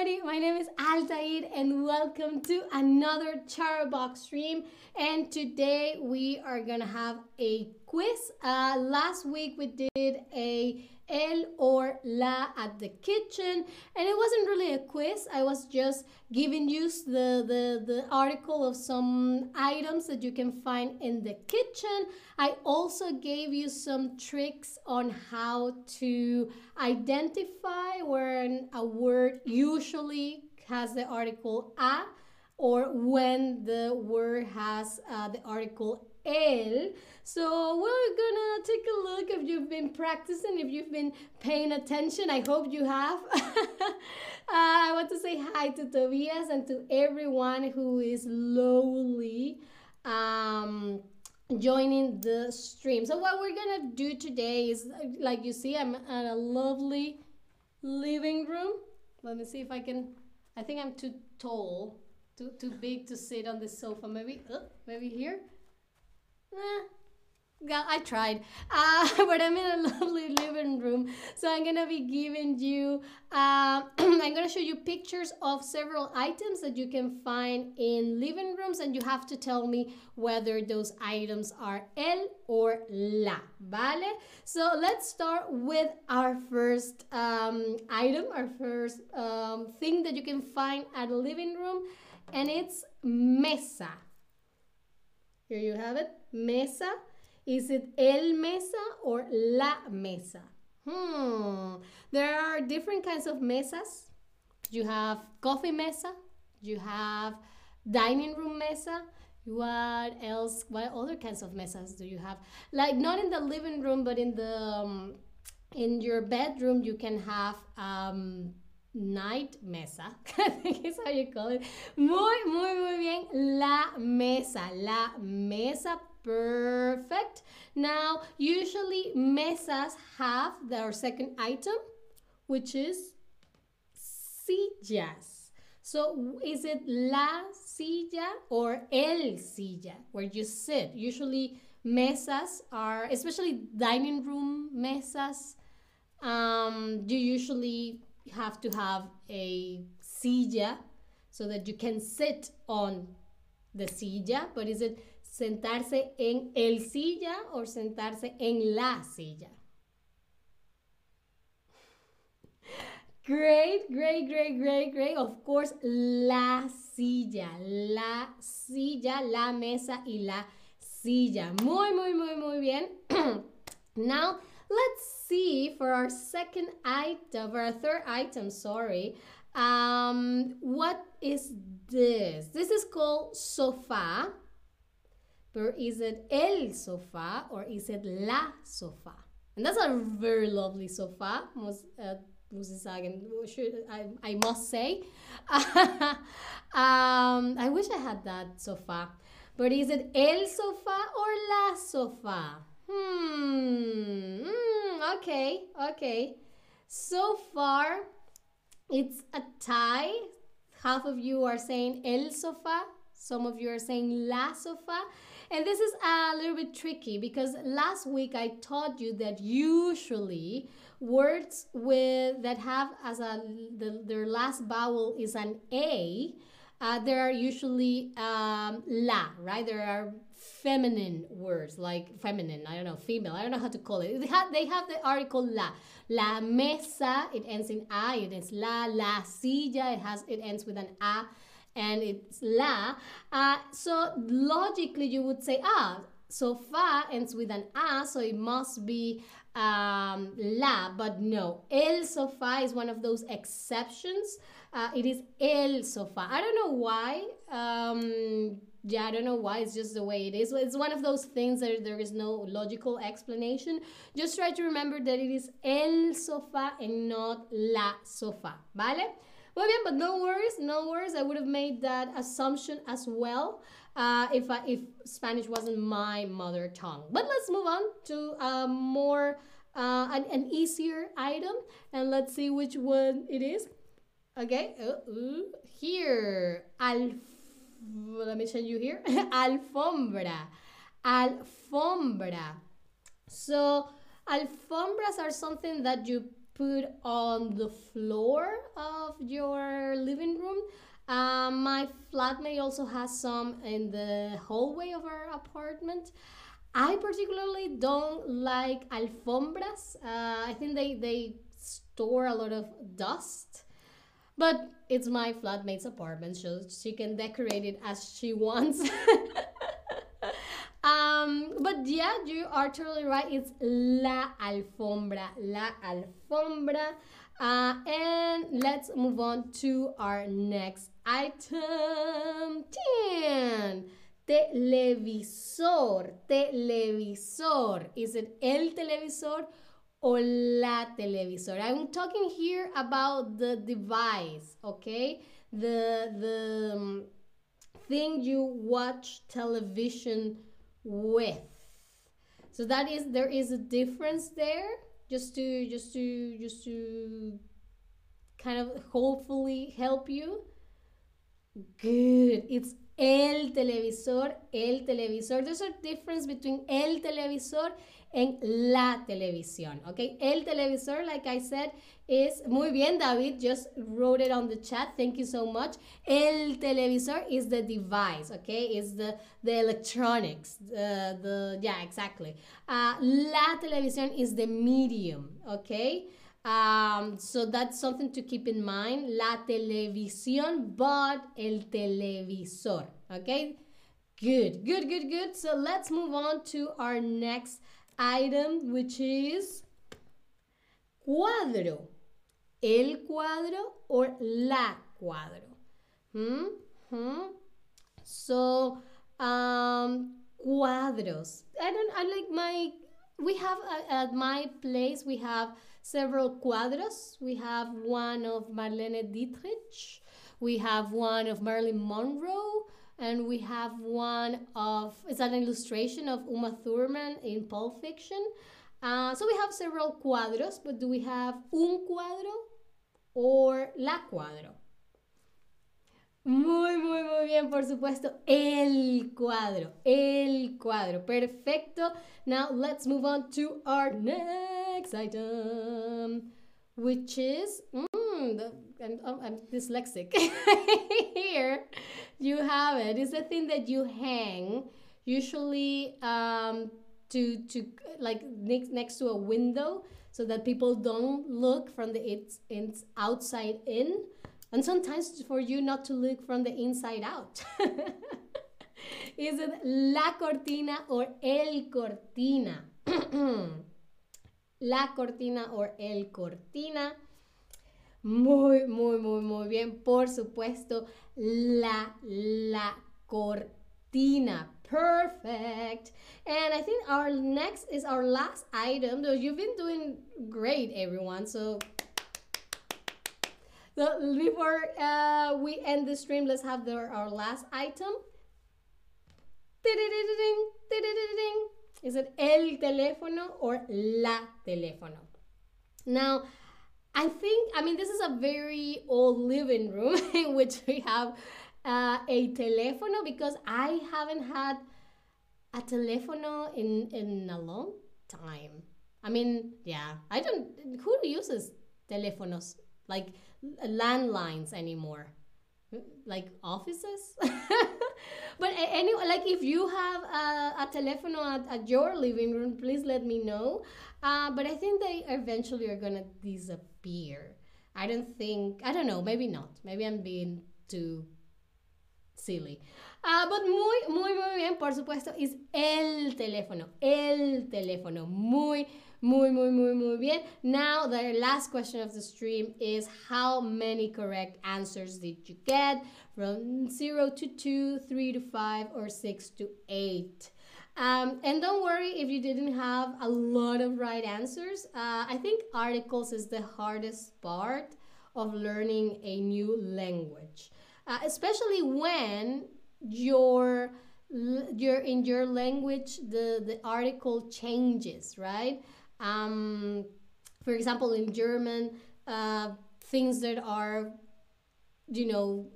everybody. My name is Altair and welcome to another Charbox stream. And today we are gonna have a quiz. Uh, last week we did a el or la at the kitchen and it wasn't really a quiz i was just giving you the, the the article of some items that you can find in the kitchen i also gave you some tricks on how to identify when a word usually has the article a or when the word has uh, the article el. So we're gonna take a look if you've been practicing, if you've been paying attention. I hope you have. uh, I want to say hi to Tobias and to everyone who is slowly um, joining the stream. So what we're gonna do today is, like you see, I'm at a lovely living room. Let me see if I can. I think I'm too tall, too too big to sit on the sofa. Maybe, uh, maybe here. Yeah, I tried, uh, but I'm in a lovely living room. So I'm gonna be giving you, uh, I'm gonna show you pictures of several items that you can find in living rooms, and you have to tell me whether those items are el or la, vale? So let's start with our first um, item, our first um, thing that you can find at a living room, and it's mesa. Here you have it, mesa. Is it el mesa or la mesa? Hmm. There are different kinds of mesas. You have coffee mesa. You have dining room mesa. What else? What other kinds of mesas do you have? Like not in the living room, but in the um, in your bedroom, you can have um, night mesa, I think is how you call it. Muy, muy, muy bien. La mesa, la mesa, perfect. Now, usually mesas have their second item, which is sillas. So, is it la silla or el silla, where you sit? Usually, mesas are, especially dining room mesas, um, you usually have to have a silla so that you can sit on the silla, but is it sentarse en el silla or sentarse en la silla? Great, great, great, great, great. Of course, la silla, la silla, la mesa y la silla. Muy, muy, muy, muy bien. now, let's see for our second item, for our third item, sorry. Um, what is this? This is called sofa. But is it el sofa or is it la sofa? And that's a very lovely sofa. Most, uh, I, I must say. um, I wish I had that sofa. But is it el sofa or la sofa? Hmm. Mm, okay. Okay. So far, it's a tie. Half of you are saying el sofá. Some of you are saying la sofá. And this is a little bit tricky because last week I taught you that usually words with that have as a the, their last vowel is an a, uh, there are usually um, la, right? There are feminine words like feminine i don't know female i don't know how to call it. They have, they have the article la la mesa it ends in a it is la la silla it has it ends with an a and it's la. Uh, so logically you would say ah so fa ends with an a so it must be um, la but no. El sofa is one of those exceptions. Uh, it is el sofa i don't know why um, yeah, I don't know why. It's just the way it is. It's one of those things that there is no logical explanation. Just try to remember that it is el sofá and not la sofá. ¿Vale? Muy bien, but no worries, no worries. I would have made that assumption as well uh, if, I, if Spanish wasn't my mother tongue. But let's move on to a more, uh, an, an easier item. And let's see which one it is. Okay, uh, uh, here, al let me show you here alfombra alfombra so alfombras are something that you put on the floor of your living room. Um, my flatmate also has some in the hallway of our apartment. I particularly don't like alfombras. Uh, I think they, they store a lot of dust. But it's my flatmate's apartment, so she can decorate it as she wants. um, but yeah, you are totally right. It's la alfombra, la alfombra. Uh, and let's move on to our next item 10 televisor, televisor. Is it el televisor o la televisor? I'm talking here about the device, okay? The the um, thing you watch television with. So that is there is a difference there just to just to just to kind of hopefully help you. Good. It's el televisor, el televisor. There's a difference between el televisor and la televisión, okay? El televisor, like I said, is muy bien, David just wrote it on the chat. Thank you so much. El televisor is the device, okay? Is the the electronics, uh, the yeah, exactly. Uh, la televisión is the medium, okay? Um, so that's something to keep in mind. La televisión, but el televisor. Okay? Good, good, good, good. So let's move on to our next item, which is cuadro. El cuadro or la cuadro. Hmm? Hmm? So, um, cuadros. I don't, I like my, we have uh, at my place, we have several cuadros. We have one of Marlene Dietrich, we have one of Marilyn Monroe, and we have one of, it's an illustration of Uma Thurman in Pulp Fiction. Uh, so we have several cuadros, but do we have un cuadro or la cuadro? Muy, muy, muy bien, por supuesto. El cuadro, el cuadro. Perfecto. Now let's move on to our next item, which is, mm, the, I'm, I'm dyslexic. Here you have it. It's the thing that you hang, usually um, to, to like next, next to a window so that people don't look from the it's, it's outside in and sometimes for you not to look from the inside out. Is it la cortina or el cortina? la cortina or el cortina. Muy, muy, muy, muy bien. Por supuesto, la, la cortina. Perfect. And I think our next is our last item. Though you've been doing great, everyone. So so before uh, we end the stream, let's have the, our last item. Is it el teléfono or la teléfono? Now, I think, I mean, this is a very old living room in which we have uh, a teléfono because I haven't had a teléfono in, in a long time. I mean, yeah, I don't, who uses teléfonos? Like, landlines anymore. Like offices? But anyway like if you have a, a telephone at, at your living room please let me know. Uh, but i think they eventually are gonna disappear. I don't think i don't know maybe not. Maybe i'm being too silly uh, but muy muy muy bien por supuesto is el teléfono el teléfono muy Muy, muy, muy, muy bien. Now, the last question of the stream is how many correct answers did you get? From 0 to 2, 3 to 5, or 6 to 8. Um, and don't worry if you didn't have a lot of right answers. Uh, I think articles is the hardest part of learning a new language, uh, especially when your your in your language the the article changes, right? Um, for example, in German, uh, things that are, you know,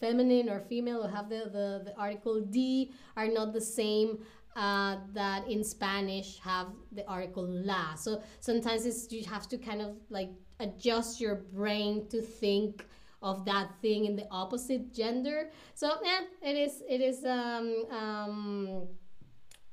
feminine or female or have the, the, the article die are not the same uh, that in Spanish have the article la. So sometimes it's you have to kind of like adjust your brain to think of that thing in the opposite gender. So yeah, it is it is um, um,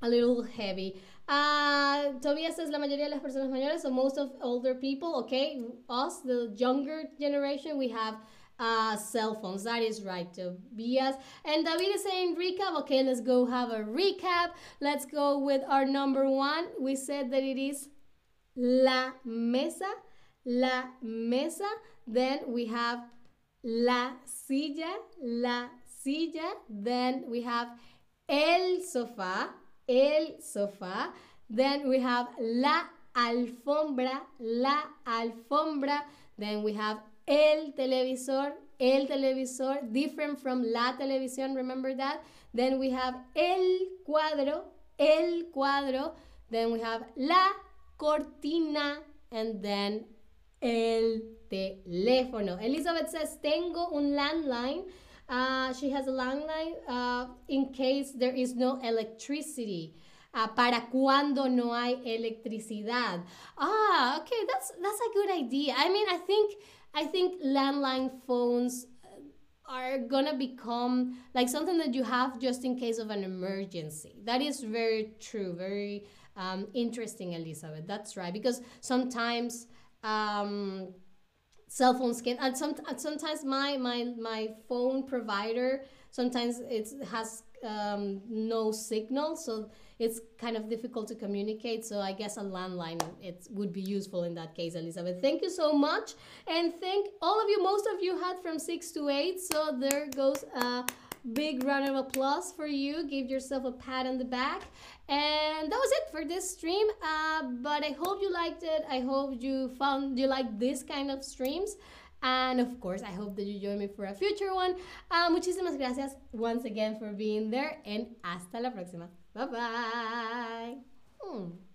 a little heavy. Uh, Tobias says la mayoría de las personas mayores, so most of older people, okay, us, the younger generation, we have uh, cell phones. That is right, Tobias. And David is saying recap. Okay, let's go have a recap. Let's go with our number one. We said that it is la mesa, la mesa. Then we have la silla, la silla. Then we have el sofá, el sofá. Then we have la alfombra, la alfombra. Then we have el televisor, el televisor, different from la televisión, remember that? Then we have el cuadro, el cuadro. Then we have la cortina, and then el teléfono. Elizabeth says, tengo un landline. Uh, she has a landline uh, in case there is no electricity. Uh, para cuando no hay electricidad. Ah, okay, that's that's a good idea. I mean, I think I think landline phones are gonna become like something that you have just in case of an emergency. That is very true, very um, interesting, Elizabeth. That's right, because sometimes um, cell phone can, and, some, and sometimes my my my phone provider sometimes it has um, no signal, so it's kind of difficult to communicate. So I guess a landline it would be useful in that case, Elizabeth. Thank you so much, and thank all of you. Most of you had from six to eight, so there goes a big round of applause for you. Give yourself a pat on the back. And that was it for this stream. Uh, but I hope you liked it. I hope you found you like this kind of streams. And of course, I hope that you join me for a future one. Uh, muchísimas gracias once again for being there. And hasta la próxima. Bye bye. Hmm.